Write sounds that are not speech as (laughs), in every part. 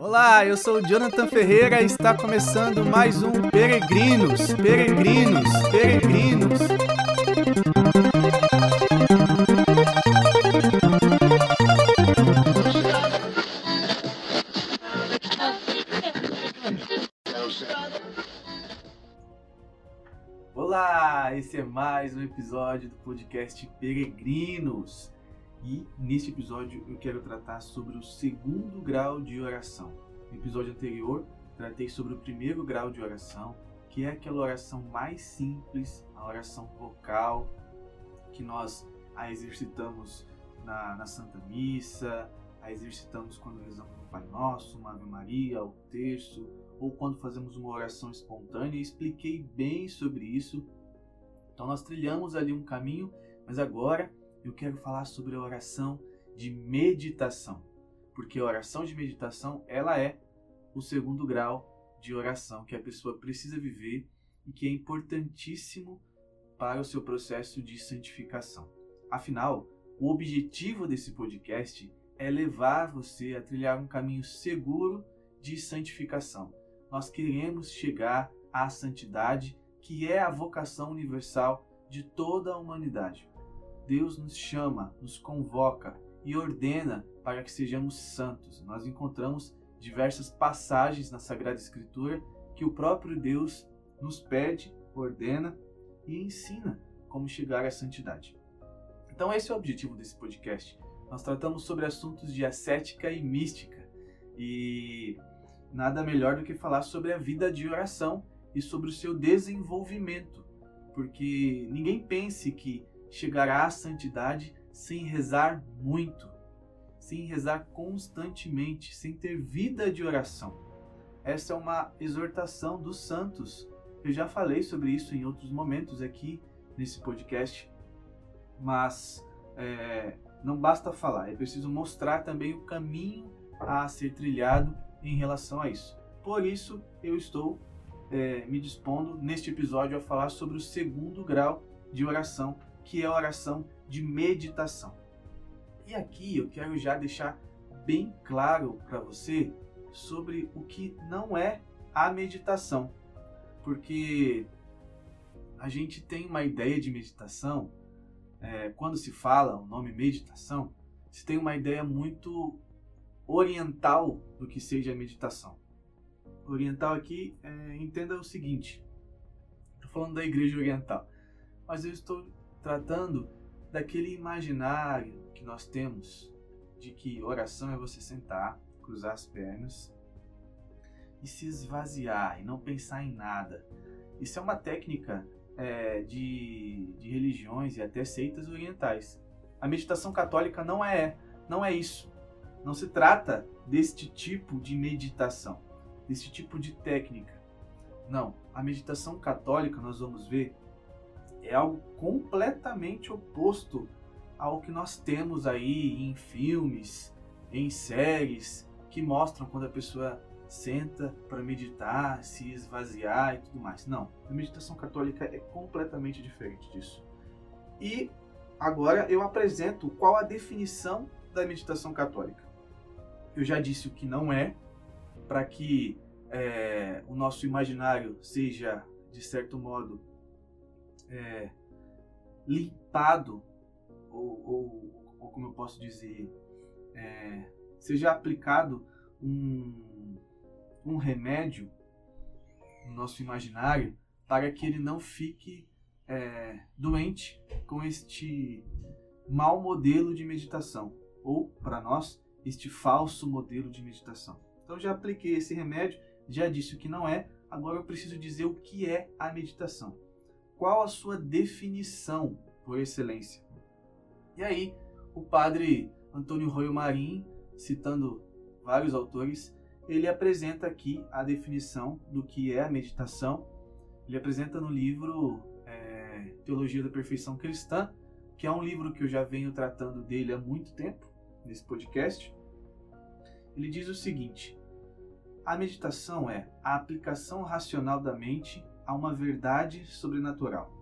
Olá, eu sou o Jonathan Ferreira e está começando mais um Peregrinos, Peregrinos, Peregrinos. Olá, esse é mais um episódio do podcast Peregrinos. E neste episódio eu quero tratar sobre o segundo grau de oração. No episódio anterior, tratei sobre o primeiro grau de oração, que é aquela oração mais simples, a oração vocal, que nós a exercitamos na, na Santa Missa, a exercitamos quando rezamos o Pai Nosso, uma Ave Maria, o Terço, ou quando fazemos uma oração espontânea. Expliquei bem sobre isso. Então nós trilhamos ali um caminho, mas agora eu quero falar sobre a oração de meditação, porque a oração de meditação ela é o segundo grau de oração que a pessoa precisa viver e que é importantíssimo para o seu processo de santificação. Afinal, o objetivo desse podcast é levar você a trilhar um caminho seguro de santificação. Nós queremos chegar à santidade, que é a vocação universal de toda a humanidade. Deus nos chama, nos convoca e ordena para que sejamos santos. Nós encontramos diversas passagens na Sagrada Escritura que o próprio Deus nos pede, ordena e ensina como chegar à santidade. Então, esse é o objetivo desse podcast. Nós tratamos sobre assuntos de ascética e mística e nada melhor do que falar sobre a vida de oração e sobre o seu desenvolvimento, porque ninguém pense que chegará à santidade sem rezar muito, sem rezar constantemente, sem ter vida de oração. Essa é uma exortação dos santos. Eu já falei sobre isso em outros momentos aqui nesse podcast, mas é, não basta falar, é preciso mostrar também o caminho a ser trilhado em relação a isso. Por isso, eu estou é, me dispondo neste episódio a falar sobre o segundo grau de oração que é a oração de meditação. E aqui eu quero já deixar bem claro para você sobre o que não é a meditação, porque a gente tem uma ideia de meditação, é, quando se fala o nome meditação, se tem uma ideia muito oriental do que seja a meditação. Oriental aqui, é, entenda o seguinte: estou falando da igreja oriental, mas eu estou tratando daquele imaginário que nós temos de que oração é você sentar, cruzar as pernas e se esvaziar e não pensar em nada. Isso é uma técnica é, de, de religiões e até seitas orientais. A meditação católica não é, não é isso. Não se trata deste tipo de meditação, desse tipo de técnica. Não, a meditação católica nós vamos ver é algo completamente oposto ao que nós temos aí em filmes, em séries, que mostram quando a pessoa senta para meditar, se esvaziar e tudo mais. Não, a meditação católica é completamente diferente disso. E agora eu apresento qual a definição da meditação católica. Eu já disse o que não é, para que é, o nosso imaginário seja, de certo modo, é, limpado, ou, ou, ou, como eu posso dizer, é, seja aplicado um, um remédio no nosso imaginário para que ele não fique é, doente com este mau modelo de meditação, ou, para nós, este falso modelo de meditação. Então, já apliquei esse remédio, já disse o que não é, agora eu preciso dizer o que é a meditação qual a sua definição por excelência? E aí, o padre Antônio Royo Marim, citando vários autores, ele apresenta aqui a definição do que é a meditação. Ele apresenta no livro é, Teologia da Perfeição Cristã, que é um livro que eu já venho tratando dele há muito tempo, nesse podcast. Ele diz o seguinte: a meditação é a aplicação racional da mente a uma verdade sobrenatural,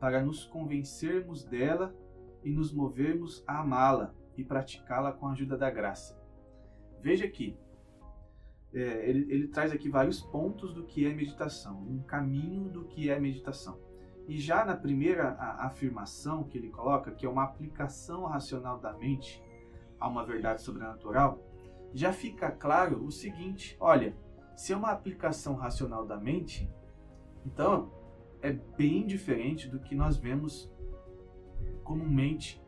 para nos convencermos dela e nos movermos a amá-la e praticá-la com a ajuda da graça. Veja que é, ele, ele traz aqui vários pontos do que é meditação, um caminho do que é meditação. E já na primeira afirmação que ele coloca, que é uma aplicação racional da mente a uma verdade sobrenatural, já fica claro o seguinte: olha, se é uma aplicação racional da mente, então é bem diferente do que nós vemos comumente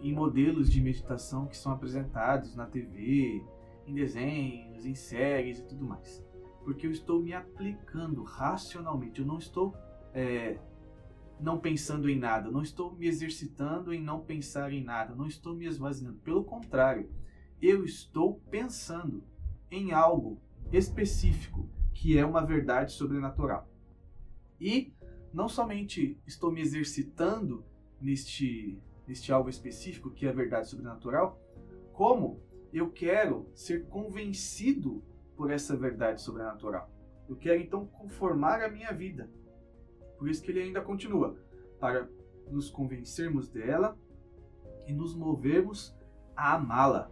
em modelos de meditação que são apresentados na TV, em desenhos, em séries e tudo mais. Porque eu estou me aplicando racionalmente, eu não estou é, não pensando em nada, não estou me exercitando em não pensar em nada, não estou me esvaziando. Pelo contrário, eu estou pensando em algo específico que é uma verdade sobrenatural. E não somente estou me exercitando neste, neste algo específico que é a verdade sobrenatural, como eu quero ser convencido por essa verdade sobrenatural. Eu quero então conformar a minha vida. Por isso que ele ainda continua, para nos convencermos dela e nos movermos a amá-la.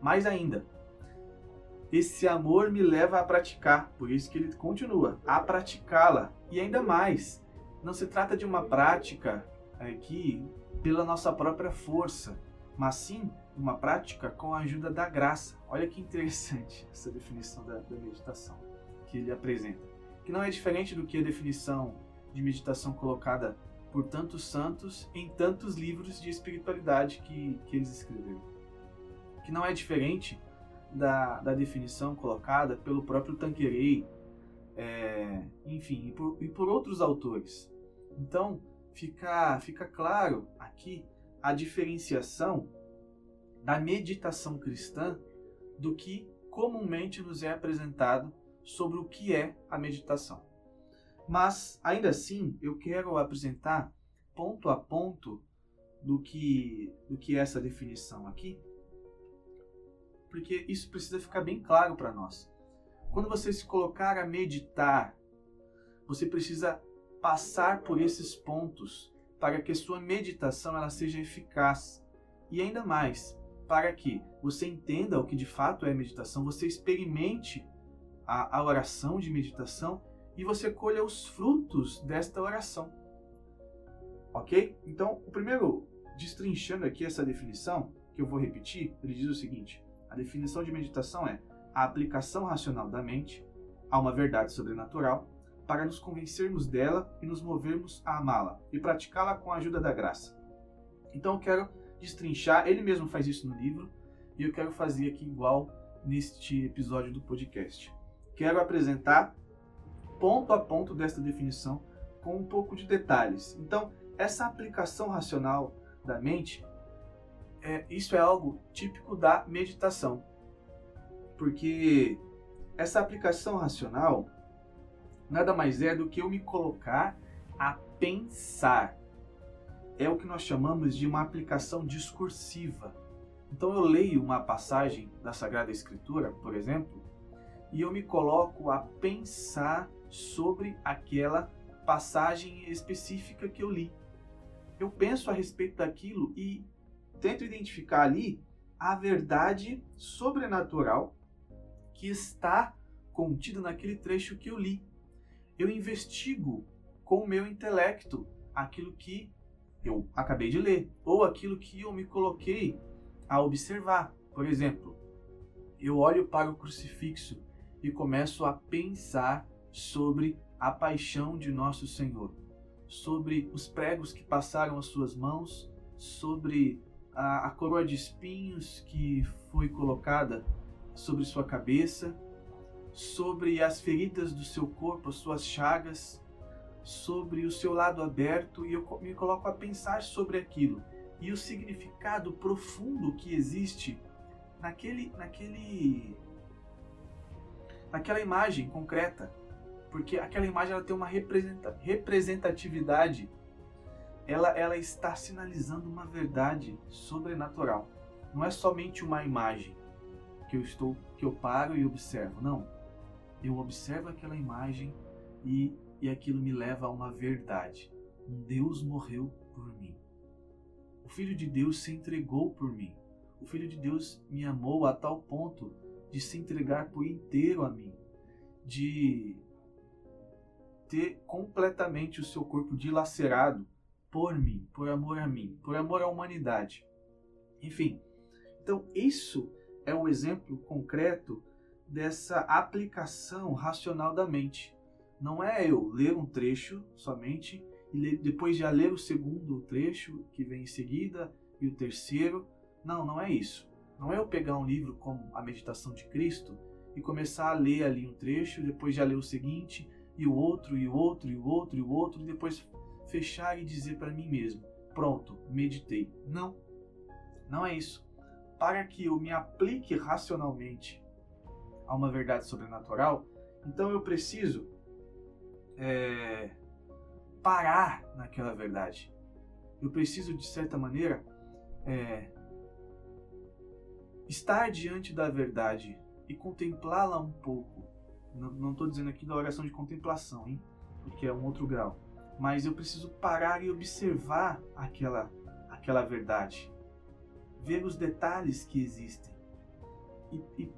Mais ainda, esse amor me leva a praticar, por isso que ele continua, a praticá-la. E ainda mais, não se trata de uma prática aqui pela nossa própria força, mas sim uma prática com a ajuda da graça. Olha que interessante (laughs) essa definição da, da meditação que ele apresenta, que não é diferente do que a definição de meditação colocada por tantos santos em tantos livros de espiritualidade que, que eles escreveram. Que não é diferente da, da definição colocada pelo próprio Tanqueray, é, enfim, e por, e por outros autores. Então, fica, fica claro aqui a diferenciação da meditação cristã do que comumente nos é apresentado sobre o que é a meditação. Mas, ainda assim, eu quero apresentar ponto a ponto do que, do que é essa definição aqui, porque isso precisa ficar bem claro para nós. Quando você se colocar a meditar, você precisa passar por esses pontos para que sua meditação ela seja eficaz. E ainda mais, para que você entenda o que de fato é meditação, você experimente a, a oração de meditação e você colha os frutos desta oração. Ok? Então, o primeiro, destrinchando aqui essa definição, que eu vou repetir, ele diz o seguinte: a definição de meditação é a aplicação racional da mente a uma verdade sobrenatural para nos convencermos dela e nos movermos a amá-la e praticá-la com a ajuda da graça. Então eu quero destrinchar, ele mesmo faz isso no livro, e eu quero fazer aqui igual neste episódio do podcast. Quero apresentar ponto a ponto desta definição com um pouco de detalhes. Então, essa aplicação racional da mente, é, isso é algo típico da meditação. Porque essa aplicação racional nada mais é do que eu me colocar a pensar. É o que nós chamamos de uma aplicação discursiva. Então eu leio uma passagem da Sagrada Escritura, por exemplo, e eu me coloco a pensar sobre aquela passagem específica que eu li. Eu penso a respeito daquilo e tento identificar ali a verdade sobrenatural que está contida naquele trecho que eu li eu investigo com o meu intelecto aquilo que eu acabei de ler ou aquilo que eu me coloquei a observar. Por exemplo, eu olho para o crucifixo e começo a pensar sobre a paixão de nosso Senhor, sobre os pregos que passaram às suas mãos, sobre a, a coroa de espinhos que foi colocada sobre sua cabeça sobre as feridas do seu corpo, as suas chagas, sobre o seu lado aberto e eu me coloco a pensar sobre aquilo. E o significado profundo que existe naquele naquele naquela imagem concreta, porque aquela imagem ela tem uma representatividade, ela ela está sinalizando uma verdade sobrenatural. Não é somente uma imagem que eu estou que eu paro e observo, não eu observo aquela imagem e, e aquilo me leva a uma verdade. Um Deus morreu por mim. O Filho de Deus se entregou por mim. O Filho de Deus me amou a tal ponto de se entregar por inteiro a mim, de ter completamente o seu corpo dilacerado por mim, por amor a mim, por amor à humanidade. Enfim, então isso é o exemplo concreto dessa aplicação racional da mente. Não é eu ler um trecho somente e depois já ler o segundo trecho que vem em seguida e o terceiro. Não, não é isso. Não é eu pegar um livro como a Meditação de Cristo e começar a ler ali um trecho, depois já ler o seguinte e o outro e o outro e o outro e o outro e depois fechar e dizer para mim mesmo: pronto, meditei. Não, não é isso. Para que eu me aplique racionalmente a uma verdade sobrenatural, então eu preciso é, parar naquela verdade. Eu preciso, de certa maneira, é, estar diante da verdade e contemplá-la um pouco. Não estou dizendo aqui da oração de contemplação, hein? porque é um outro grau mas eu preciso parar e observar aquela, aquela verdade, ver os detalhes que existem e, e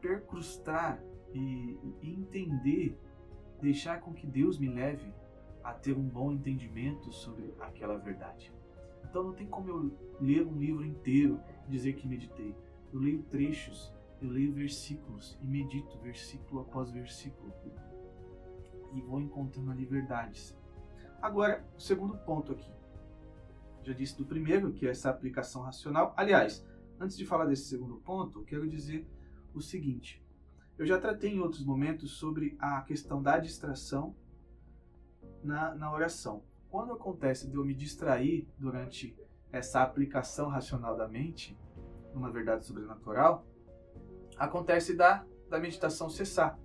percrustar e, e entender, deixar com que Deus me leve a ter um bom entendimento sobre aquela verdade. Então não tem como eu ler um livro inteiro e dizer que meditei. Eu leio trechos, eu leio versículos e medito versículo após versículo e vou encontrando ali verdades. Agora, o segundo ponto aqui. Já disse do primeiro, que é essa aplicação racional. Aliás, antes de falar desse segundo ponto, quero dizer o seguinte. Eu já tratei em outros momentos sobre a questão da distração na, na oração. Quando acontece de eu me distrair durante essa aplicação racional da mente, numa verdade sobrenatural, acontece da, da meditação cessar.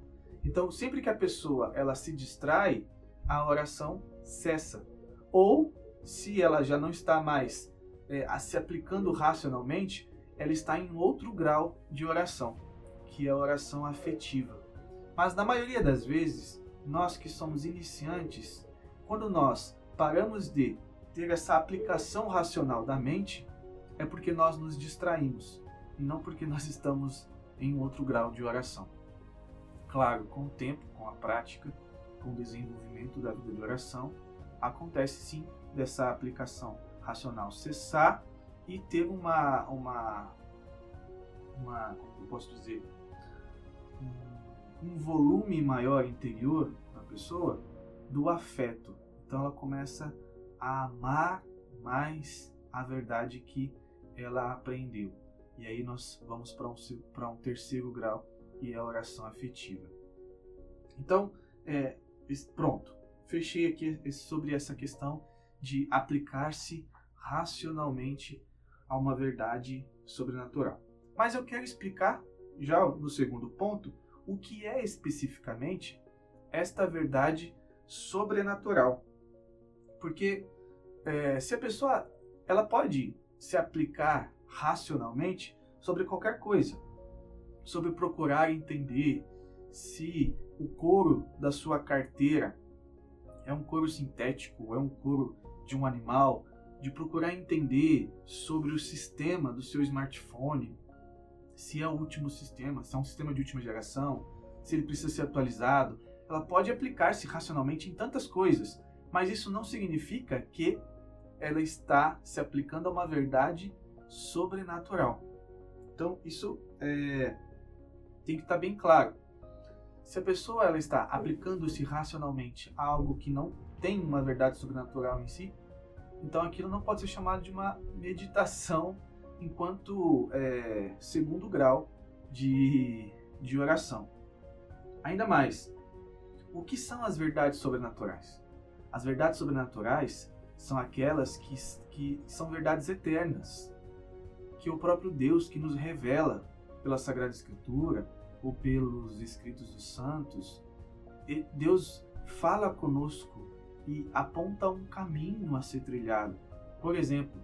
Então, sempre que a pessoa ela se distrai, a oração cessa. Ou, se ela já não está mais é, se aplicando racionalmente, ela está em outro grau de oração, que é a oração afetiva. Mas na maioria das vezes, nós que somos iniciantes, quando nós paramos de ter essa aplicação racional da mente, é porque nós nos distraímos e não porque nós estamos em outro grau de oração. Claro, com o tempo, com a prática, com o desenvolvimento da vida de oração, acontece sim dessa aplicação racional cessar e ter uma, uma, uma como eu posso dizer, um, um volume maior interior na pessoa do afeto. Então ela começa a amar mais a verdade que ela aprendeu. E aí nós vamos para um, um terceiro grau, que é a oração afetiva. Então, é, pronto, fechei aqui sobre essa questão de aplicar-se racionalmente a uma verdade sobrenatural. Mas eu quero explicar, já no segundo ponto, o que é especificamente esta verdade sobrenatural. Porque é, se a pessoa ela pode se aplicar racionalmente sobre qualquer coisa, sobre procurar entender se o couro da sua carteira é um couro sintético, é um couro de um animal, de procurar entender sobre o sistema do seu smartphone, se é o último sistema, se é um sistema de última geração, se ele precisa ser atualizado. Ela pode aplicar-se racionalmente em tantas coisas, mas isso não significa que ela está se aplicando a uma verdade sobrenatural. Então, isso é, tem que estar bem claro. Se a pessoa ela está aplicando-se racionalmente a algo que não tem uma verdade sobrenatural em si, então aquilo não pode ser chamado de uma meditação enquanto é, segundo grau de, de oração. Ainda mais, o que são as verdades sobrenaturais? As verdades sobrenaturais são aquelas que, que são verdades eternas, que o próprio Deus que nos revela pela Sagrada Escritura, ou pelos escritos dos santos, Deus fala conosco e aponta um caminho a ser trilhado. Por exemplo,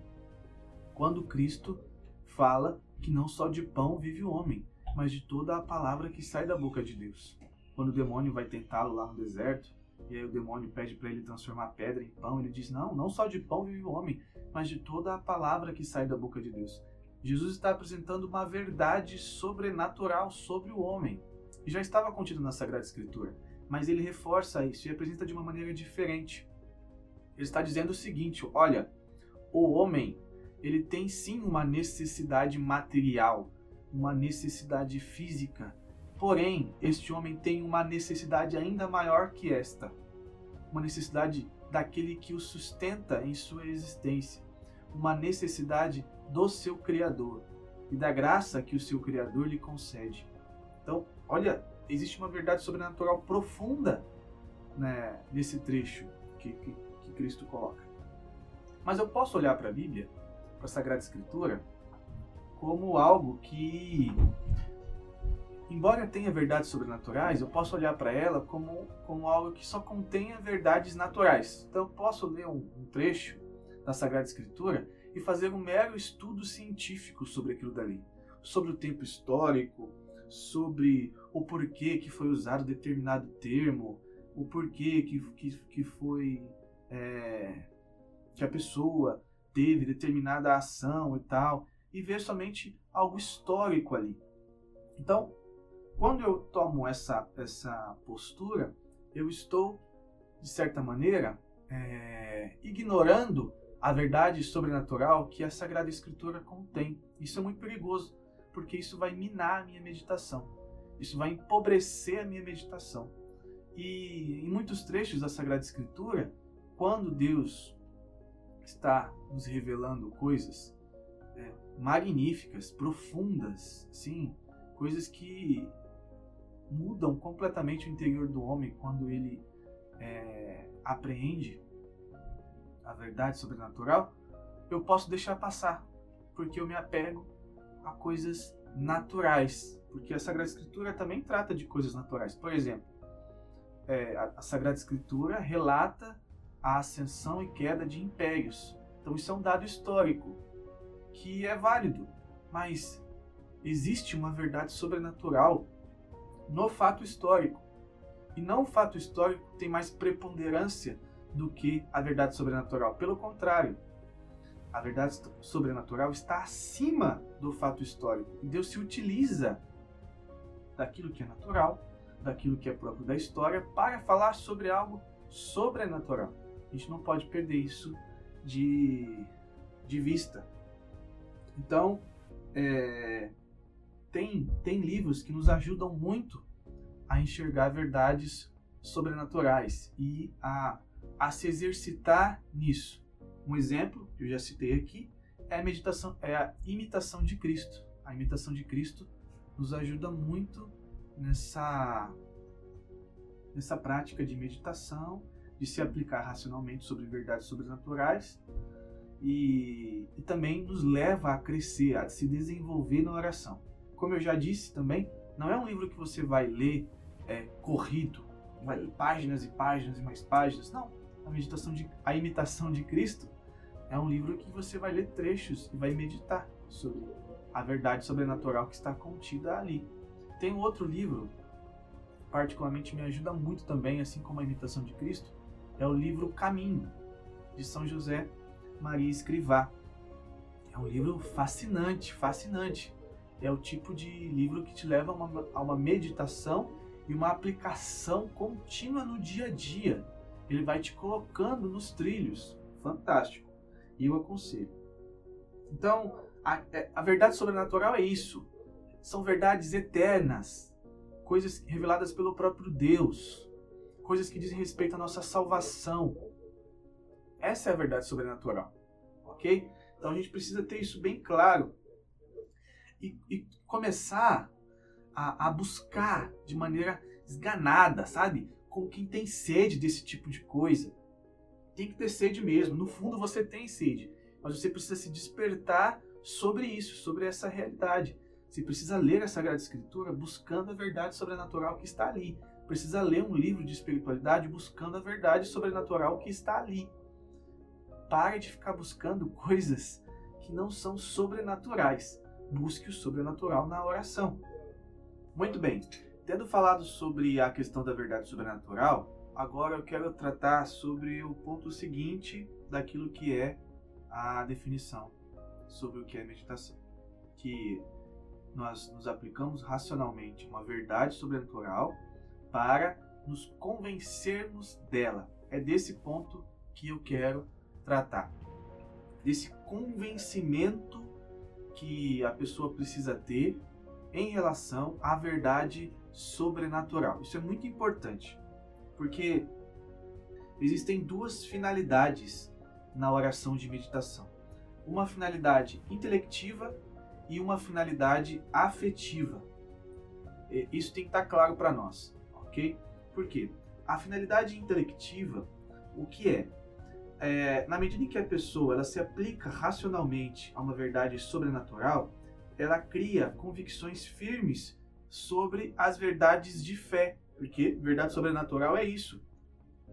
quando Cristo fala que não só de pão vive o homem, mas de toda a palavra que sai da boca de Deus. Quando o demônio vai tentá-lo lá no deserto, e aí o demônio pede para ele transformar pedra em pão, ele diz: Não, não só de pão vive o homem, mas de toda a palavra que sai da boca de Deus. Jesus está apresentando uma verdade sobrenatural sobre o homem. E já estava contido na Sagrada Escritura, mas ele reforça isso e apresenta de uma maneira diferente. Ele está dizendo o seguinte: olha, o homem ele tem sim uma necessidade material, uma necessidade física. Porém, este homem tem uma necessidade ainda maior que esta, uma necessidade daquele que o sustenta em sua existência, uma necessidade do seu Criador e da graça que o seu Criador lhe concede. Então, olha, existe uma verdade sobrenatural profunda né, nesse trecho que, que, que Cristo coloca. Mas eu posso olhar para a Bíblia, para a Sagrada Escritura, como algo que, embora tenha verdades sobrenaturais, eu posso olhar para ela como, como algo que só contenha verdades naturais. Então eu posso ler um, um trecho da Sagrada Escritura e fazer um mero estudo científico sobre aquilo dali, sobre o tempo histórico, sobre o porquê que foi usado determinado termo, o porquê que, que, que foi é, que a pessoa teve determinada ação e tal, e ver somente algo histórico ali. Então, quando eu tomo essa, essa postura, eu estou, de certa maneira, é, ignorando a verdade sobrenatural que a Sagrada Escritura contém. Isso é muito perigoso, porque isso vai minar a minha meditação. Isso vai empobrecer a minha meditação. E em muitos trechos da Sagrada Escritura, quando Deus está nos revelando coisas é, magníficas, profundas, sim, coisas que mudam completamente o interior do homem quando ele é, apreende a verdade sobrenatural, eu posso deixar passar, porque eu me apego a coisas naturais, porque a Sagrada Escritura também trata de coisas naturais. Por exemplo, é, a, a Sagrada Escritura relata a ascensão e queda de impérios. Então isso é um dado histórico que é válido, mas existe uma verdade sobrenatural no fato histórico. E não o fato histórico tem mais preponderância do que a verdade sobrenatural. Pelo contrário, a verdade sobrenatural está acima do fato histórico. Deus se utiliza daquilo que é natural, daquilo que é próprio da história, para falar sobre algo sobrenatural. A gente não pode perder isso de, de vista. Então, é, tem, tem livros que nos ajudam muito a enxergar verdades sobrenaturais e a a se exercitar nisso. Um exemplo que eu já citei aqui é a meditação, é a imitação de Cristo. A imitação de Cristo nos ajuda muito nessa nessa prática de meditação, de se aplicar racionalmente sobre verdades sobrenaturais e, e também nos leva a crescer, a se desenvolver na oração. Como eu já disse também, não é um livro que você vai ler é, corrido, vai páginas e páginas e mais páginas. Não a meditação de a imitação de Cristo é um livro que você vai ler trechos e vai meditar sobre a verdade sobrenatural que está contida ali. Tem um outro livro, particularmente me ajuda muito também, assim como a imitação de Cristo, é o livro Caminho de São José Maria Escrivá. É um livro fascinante, fascinante. É o tipo de livro que te leva a uma, a uma meditação e uma aplicação contínua no dia a dia ele vai te colocando nos trilhos. Fantástico. E eu aconselho. Então, a, é, a verdade sobrenatural é isso. São verdades eternas, coisas reveladas pelo próprio Deus, coisas que dizem respeito à nossa salvação. Essa é a verdade sobrenatural, ok? Então a gente precisa ter isso bem claro e, e começar a, a buscar de maneira esganada, sabe? com quem tem sede desse tipo de coisa. Tem que ter sede mesmo. No fundo você tem sede, mas você precisa se despertar sobre isso, sobre essa realidade. Você precisa ler a Sagrada Escritura buscando a verdade sobrenatural que está ali. Precisa ler um livro de espiritualidade buscando a verdade sobrenatural que está ali. Pare de ficar buscando (laughs) coisas que não são sobrenaturais. Busque o sobrenatural na oração. Muito bem. Tendo falado sobre a questão da verdade sobrenatural, agora eu quero tratar sobre o ponto seguinte daquilo que é a definição sobre o que é meditação. que nós nos aplicamos racionalmente uma verdade sobrenatural para nos convencermos dela. É desse ponto que eu quero tratar. Desse convencimento que a pessoa precisa ter em relação à verdade sobrenatural. Isso é muito importante, porque existem duas finalidades na oração de meditação: uma finalidade intelectiva e uma finalidade afetiva. Isso tem que estar claro para nós, ok? Por quê? A finalidade intelectiva, o que é? é? Na medida em que a pessoa ela se aplica racionalmente a uma verdade sobrenatural, ela cria convicções firmes sobre as verdades de fé, porque verdade sobrenatural é isso,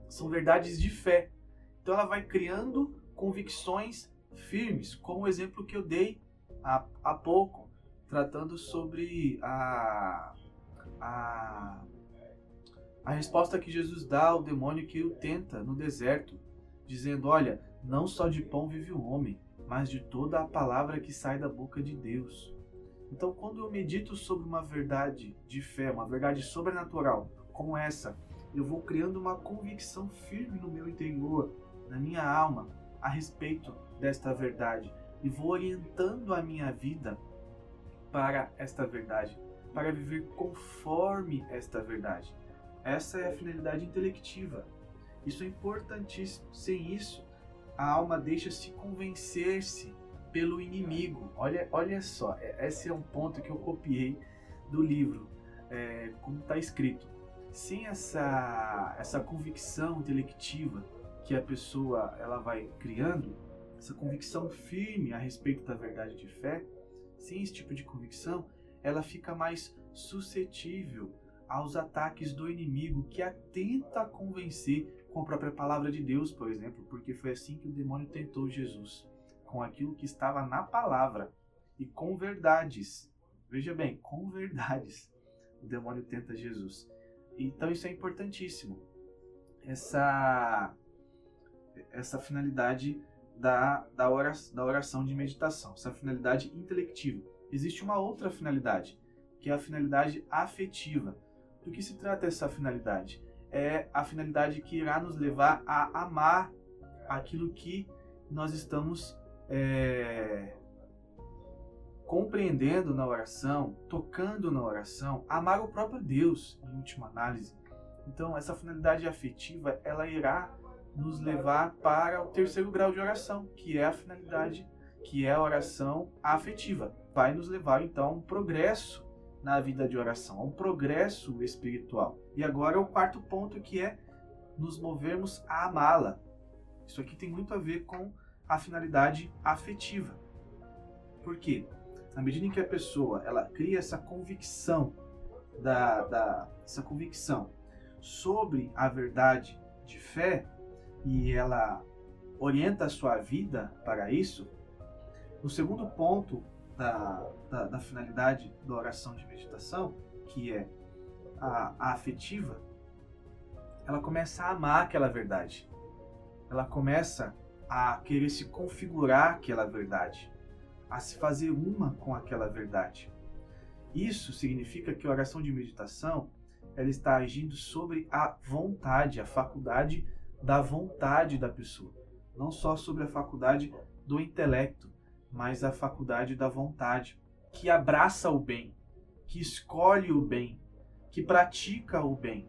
são verdades de fé. Então ela vai criando convicções firmes, como o exemplo que eu dei há, há pouco, tratando sobre a, a, a resposta que Jesus dá ao demônio que o tenta no deserto, dizendo: Olha, não só de pão vive o homem, mas de toda a palavra que sai da boca de Deus. Então, quando eu medito sobre uma verdade de fé, uma verdade sobrenatural como essa, eu vou criando uma convicção firme no meu interior, na minha alma, a respeito desta verdade e vou orientando a minha vida para esta verdade, para viver conforme esta verdade. Essa é a finalidade intelectiva. Isso é importantíssimo. Sem isso, a alma deixa-se convencer-se pelo inimigo. Olha, olha só, é, esse é um ponto que eu copiei do livro, é, como está escrito. Sem essa, essa convicção intelectiva que a pessoa ela vai criando, essa convicção firme a respeito da verdade de fé, sem esse tipo de convicção, ela fica mais suscetível aos ataques do inimigo que a tenta convencer com a própria palavra de Deus, por exemplo, porque foi assim que o demônio tentou Jesus com aquilo que estava na palavra e com verdades. Veja bem, com verdades. O demônio tenta Jesus. Então isso é importantíssimo. Essa essa finalidade da, da, oração, da oração de meditação, essa finalidade intelectiva. Existe uma outra finalidade, que é a finalidade afetiva. Do que se trata essa finalidade? É a finalidade que irá nos levar a amar aquilo que nós estamos é, compreendendo na oração, tocando na oração, amar o próprio Deus, em última análise. Então, essa finalidade afetiva, ela irá nos levar para o terceiro grau de oração, que é a finalidade, que é a oração afetiva. Vai nos levar, então, a um progresso na vida de oração, a um progresso espiritual. E agora o quarto ponto, que é nos movermos a amá-la. Isso aqui tem muito a ver com a finalidade afetiva. Por quê? Na medida em que a pessoa ela cria essa convicção da, da essa convicção sobre a verdade de fé e ela orienta a sua vida para isso, o segundo ponto da, da, da finalidade da oração de meditação, que é a, a afetiva, ela começa a amar aquela verdade. Ela começa a querer se configurar aquela verdade, a se fazer uma com aquela verdade. Isso significa que a oração de meditação ela está agindo sobre a vontade, a faculdade da vontade da pessoa, não só sobre a faculdade do intelecto, mas a faculdade da vontade, que abraça o bem, que escolhe o bem, que pratica o bem.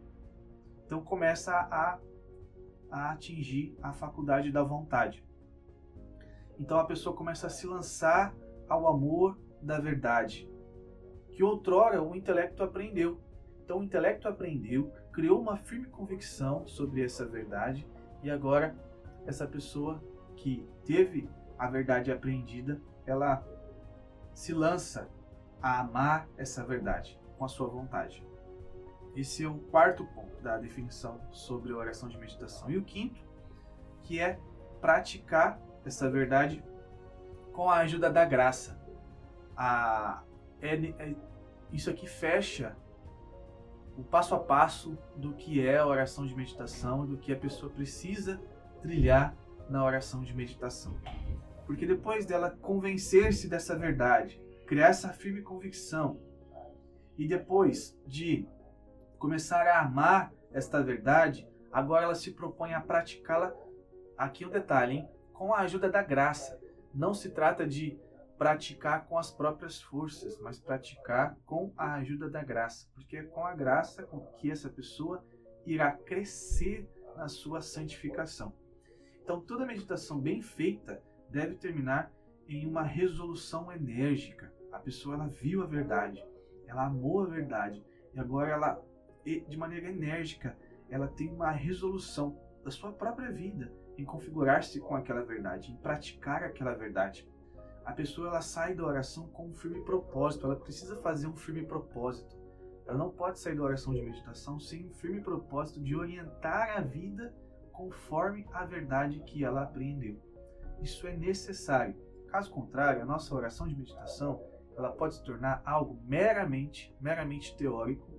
Então começa a a atingir a faculdade da vontade. Então a pessoa começa a se lançar ao amor da verdade, que outrora o intelecto aprendeu. Então o intelecto aprendeu, criou uma firme convicção sobre essa verdade e agora essa pessoa que teve a verdade aprendida, ela se lança a amar essa verdade com a sua vontade. Esse é o quarto ponto da definição sobre a oração de meditação. E o quinto, que é praticar essa verdade com a ajuda da graça. A, é, é, isso aqui fecha o passo a passo do que é a oração de meditação, do que a pessoa precisa trilhar na oração de meditação. Porque depois dela convencer-se dessa verdade, criar essa firme convicção e depois de começar a amar esta verdade, agora ela se propõe a praticá-la. Aqui um detalhe, hein? com a ajuda da graça. Não se trata de praticar com as próprias forças, mas praticar com a ajuda da graça, porque é com a graça com que essa pessoa irá crescer na sua santificação. Então, toda meditação bem feita deve terminar em uma resolução enérgica. A pessoa ela viu a verdade, ela amou a verdade e agora ela, de maneira enérgica, ela tem uma resolução da sua própria vida em configurar-se com aquela verdade, em praticar aquela verdade. A pessoa ela sai da oração com um firme propósito, ela precisa fazer um firme propósito. Ela não pode sair da oração de meditação sem um firme propósito de orientar a vida conforme a verdade que ela apreendeu. Isso é necessário. Caso contrário, a nossa oração de meditação ela pode se tornar algo meramente, meramente teórico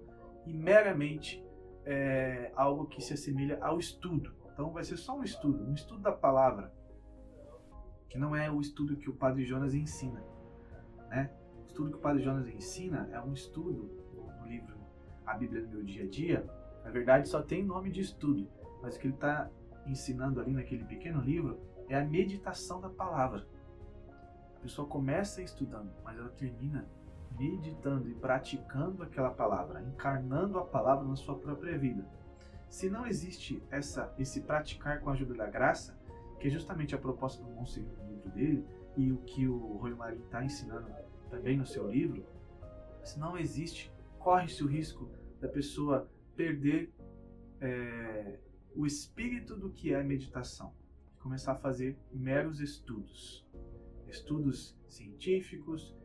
e meramente é, algo que se assemelha ao estudo. Então vai ser só um estudo, um estudo da palavra, que não é o estudo que o Padre Jonas ensina. Né? O estudo que o Padre Jonas ensina é um estudo no livro A Bíblia no Meu Dia a Dia. Na verdade, só tem nome de estudo, mas o que ele está ensinando ali naquele pequeno livro é a meditação da palavra. A pessoa começa estudando, mas ela termina meditando e praticando aquela palavra, encarnando a palavra na sua própria vida. Se não existe essa, esse praticar com a ajuda da graça, que é justamente a proposta do Monsenhor no livro dele, e o que o Roy Marinho está ensinando também no seu livro, se não existe, corre-se o risco da pessoa perder é, o espírito do que é meditação e começar a fazer meros estudos. Estudos científicos,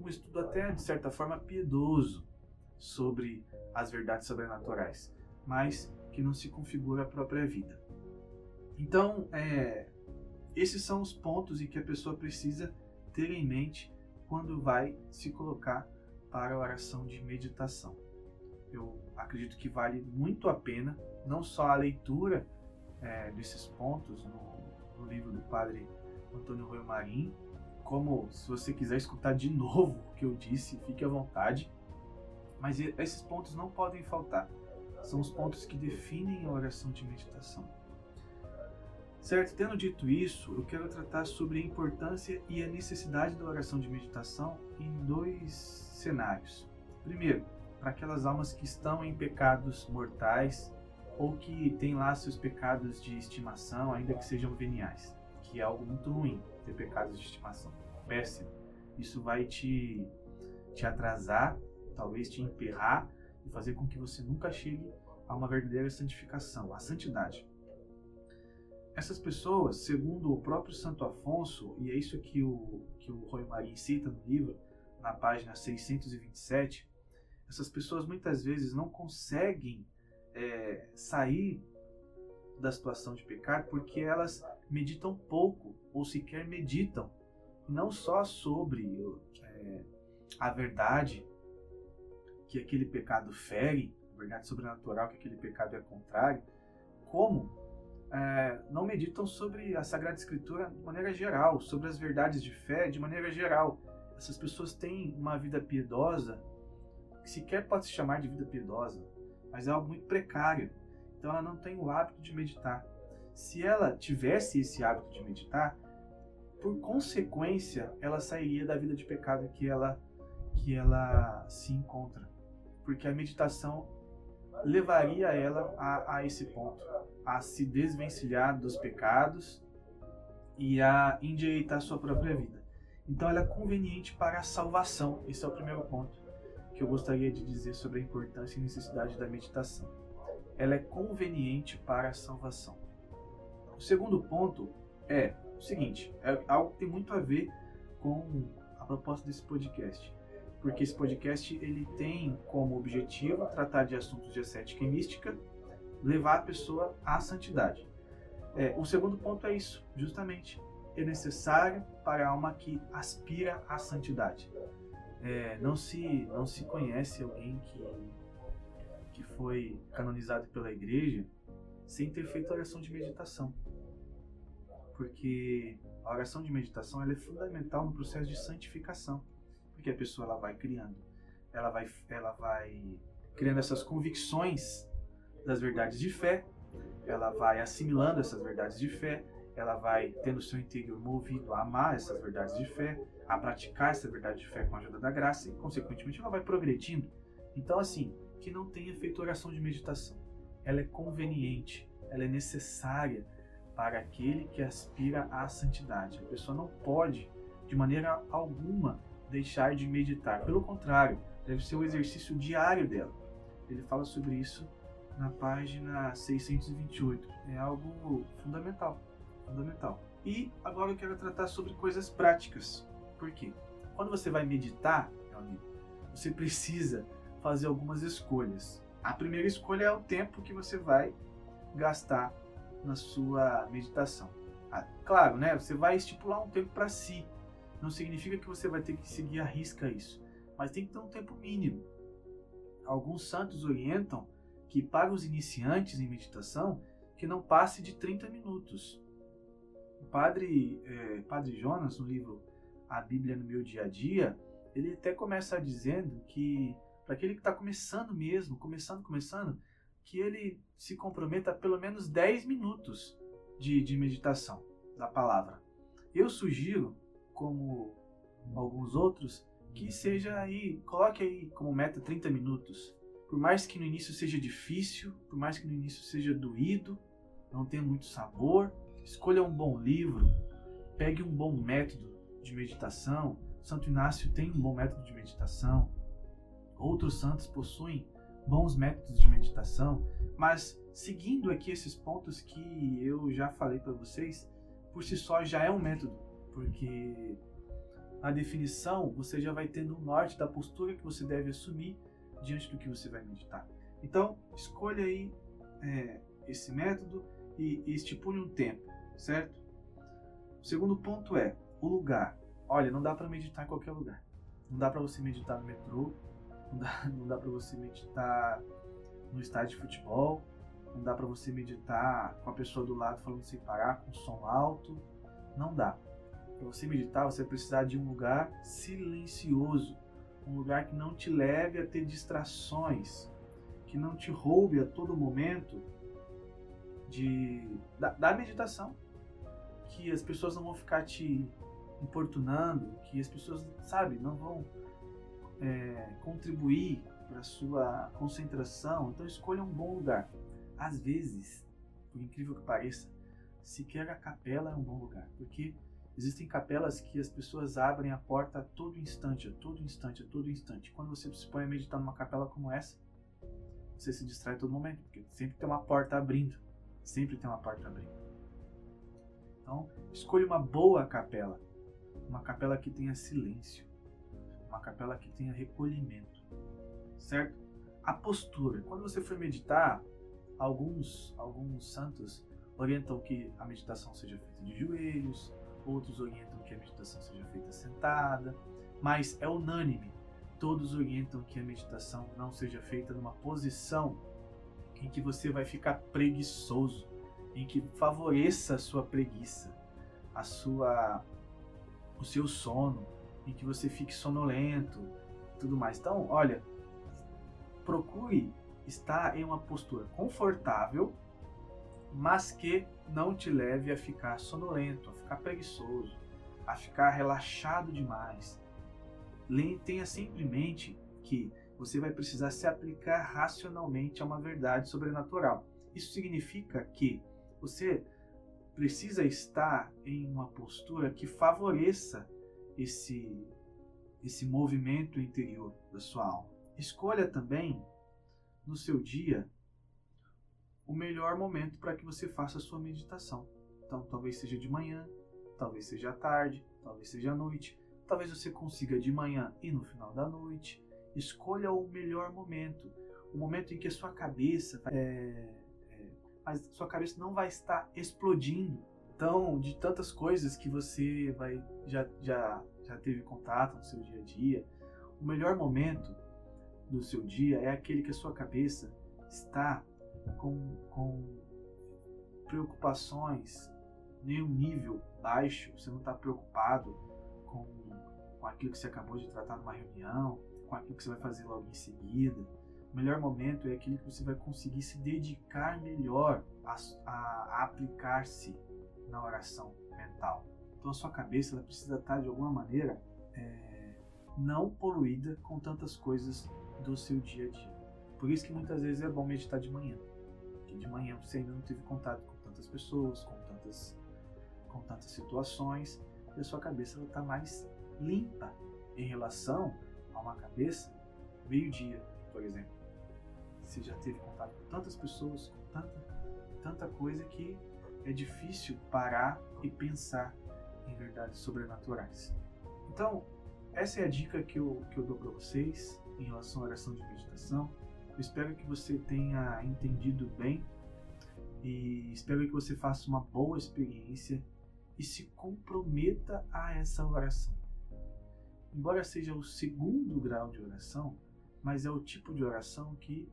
um estudo até de certa forma piedoso sobre as verdades sobrenaturais, mas que não se configura a própria vida. Então, é, esses são os pontos em que a pessoa precisa ter em mente quando vai se colocar para a oração de meditação. Eu acredito que vale muito a pena, não só a leitura é, desses pontos no, no, livro do Padre Antônio Rui Marim, como se você quiser escutar de novo o que eu disse, fique à vontade. Mas esses pontos não podem faltar são os pontos que definem a oração de meditação. Certo? Tendo dito isso, eu quero tratar sobre a importância e a necessidade da oração de meditação em dois cenários. Primeiro, para aquelas almas que estão em pecados mortais ou que têm lá seus pecados de estimação, ainda que sejam veniais, que é algo muito ruim ter pecados de estimação. Péssimo. Isso vai te, te atrasar, talvez te emperrar e fazer com que você nunca chegue a uma verdadeira santificação, a santidade. Essas pessoas, segundo o próprio Santo Afonso, e é isso que o, que o Roy Maria cita no livro, na página 627, essas pessoas muitas vezes não conseguem é, sair da situação de pecado porque elas meditam pouco ou sequer meditam, não só sobre é, a verdade que aquele pecado fere, a verdade sobrenatural que aquele pecado é contrário, como é, não meditam sobre a Sagrada Escritura de maneira geral, sobre as verdades de fé de maneira geral. Essas pessoas têm uma vida piedosa, que sequer pode se chamar de vida piedosa, mas é algo muito precário. Então ela não tem o hábito de meditar. Se ela tivesse esse hábito de meditar, por consequência, ela sairia da vida de pecado que ela que ela se encontra porque a meditação levaria ela a, a esse ponto, a se desvencilhar dos pecados e a endireitar sua própria vida. Então ela é conveniente para a salvação. Esse é o primeiro ponto que eu gostaria de dizer sobre a importância e necessidade da meditação. Ela é conveniente para a salvação. O segundo ponto é o seguinte, é algo que tem muito a ver com a proposta desse podcast porque esse podcast ele tem como objetivo tratar de assuntos de ascética e mística, levar a pessoa à santidade. É, o segundo ponto é isso, justamente, é necessário para a alma que aspira à santidade. É, não se não se conhece alguém que que foi canonizado pela igreja sem ter feito oração de meditação, porque a oração de meditação é fundamental no processo de santificação Porque a pessoa ela vai criando, ela vai, ela vai criando essas convicções das verdades de fé, ela vai assimilando essas verdades de fé, ela vai tendo seu interior movido a amar essas verdades de fé, a praticar essa verdade de fé com a ajuda da graça e, consequentemente, ela vai progredindo. Então, assim, que não tenha feito oração de meditação. Ela é conveniente, ela é necessária para aquele que aspira à santidade. A pessoa não pode, de maneira alguma, deixar de meditar. Pelo contrário, deve ser o exercício diário dela. Ele fala sobre isso na página 628. É algo fundamental, fundamental. E agora eu quero tratar sobre coisas práticas. Por quê? Quando você vai meditar, meu amigo, você precisa fazer algumas escolhas. A primeira escolha é o tempo que você vai gastar na sua meditação. Ah, claro, né? Você vai estipular um tempo para si. Não significa que você vai ter que seguir a risca isso, mas tem que ter um tempo mínimo. Alguns santos orientam que para os iniciantes em meditação que não passe de 30 minutos. O padre, é, padre Jonas, no livro A Bíblia no Meu Dia a Dia, ele até começa dizendo que para aquele que está começando mesmo, começando, começando, que ele se comprometa a pelo menos 10 minutos de, de meditação da palavra. Eu sugiro, como alguns outros, que seja aí, coloque aí como meta 30 minutos. Por mais que no início seja difícil, por mais que no início seja doído, não tenha muito sabor, escolha um bom livro, pegue um bom método de meditação. Santo Inácio tem um bom método de meditação. Outros santos possuem bons métodos de meditação, mas seguindo aqui esses pontos que eu já falei para vocês, por si só já é um método, porque na definição você já vai tendo um norte da postura que você deve assumir diante do que você vai meditar. Então, escolha aí é, esse método e, e estipule um tempo, certo? O segundo ponto é o lugar. Olha, não dá para meditar em qualquer lugar. Não dá para você meditar no metrô, não dá, (laughs) não dá para você meditar no estádio de futebol, não dá para você meditar com a pessoa do lado falando sem parar, com som alto, não dá. Para você meditar, você vai precisar de um lugar silencioso, um lugar que não te leve a ter distrações, que não te roube a todo momento de da, da meditação, que as pessoas não vão ficar te importunando, que as pessoas, sabe, não vão é, contribuir para sua concentração, então escolha um bom lugar. Às vezes, por incrível que pareça, sequer a capela é um bom lugar, porque existem capelas que as pessoas abrem a porta a todo instante, a todo instante, a todo instante. Quando você se põe a meditar numa capela como essa, você se distrai a todo momento, porque sempre tem uma porta abrindo, sempre tem uma porta abrindo. Então, escolha uma boa capela, uma capela que tenha silêncio, uma capela que tenha recolhimento, certo? A postura. Quando você for meditar, alguns, alguns santos orientam que a meditação seja feita de joelhos, outros orientam que a meditação seja feita sentada, mas é unânime. Todos orientam que a meditação não seja feita numa posição em que você vai ficar preguiçoso, em que favoreça a sua preguiça, a sua o seu sono, em que você fique sonolento, tudo mais. Então, olha, procure estar em uma postura confortável, mas que não te leve a ficar sonolento, a ficar preguiçoso, a ficar relaxado demais. Tenha sempre em mente que você vai precisar se aplicar racionalmente a uma verdade sobrenatural. Isso significa que você precisa estar em uma postura que favoreça esse, esse movimento interior da sua alma. Escolha também no seu dia o melhor momento para que você faça a sua meditação. Então, talvez seja de manhã, talvez seja tarde, talvez seja noite, talvez você consiga de manhã e no final da noite. Escolha o melhor momento, o momento em que a sua cabeça, é, é, mas sua cabeça não vai estar explodindo. Então, de tantas coisas que você vai já, já, já teve contato no seu dia a dia, o melhor momento do seu dia é aquele que a sua cabeça está com, com preocupações em um nível baixo, você não está preocupado com com aquilo que você acabou de tratar numa reunião, com aquilo que você vai fazer logo em seguida. O melhor momento é aquele que você vai conseguir se dedicar melhor a, a, aplicar-se na oração mental. Então a sua cabeça ela precisa estar de alguma maneira é, não poluída com tantas coisas do seu dia a dia. Por isso que muitas vezes é bom meditar de manhã. Porque de manhã você ainda não teve contato com tantas pessoas, com tantas, com tantas situações, e a sua cabeça está mais limpa em relação a uma cabeça meio-dia, por exemplo. Você já teve contato com tantas pessoas, com tanta, tanta coisa que é difícil parar e pensar em verdades sobrenaturais. Então, essa é a dica que eu, que eu dou para vocês em relação à oração de meditação. Eu espero que você tenha entendido bem e espero que você faça uma boa experiência e se comprometa a essa oração. Embora seja o segundo grau de oração, mas é o tipo de oração que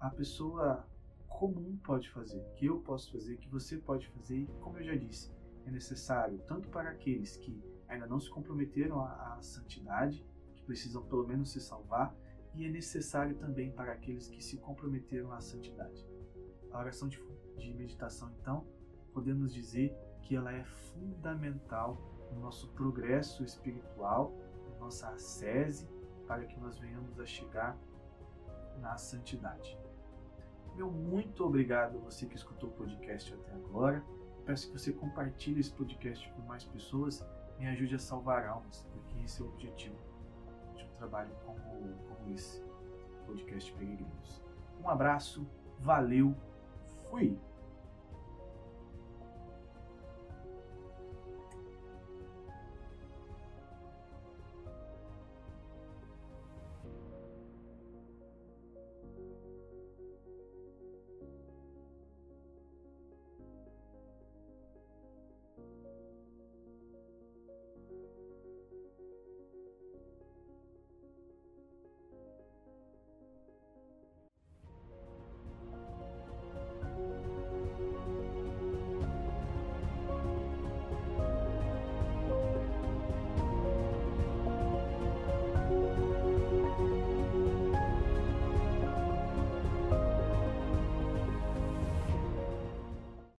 a pessoa comum pode fazer, que eu posso fazer, que você pode fazer, e como eu já disse, é necessário tanto para aqueles que ainda não se comprometeram à, à santidade, que precisam pelo menos se salvar, e é necessário também para aqueles que se comprometeram à santidade. A oração de, de meditação, então, podemos dizer que ela é fundamental no nosso progresso espiritual, na nossa ascese, para que nós venhamos a chegar na santidade. Meu muito obrigado a você que escutou o podcast até agora. Peço que você compartilhe esse podcast com mais pessoas e me ajude a salvar almas, porque esse é o objetivo de um trabalho como, como esse, podcast Peregrinos. Um abraço, valeu, fui!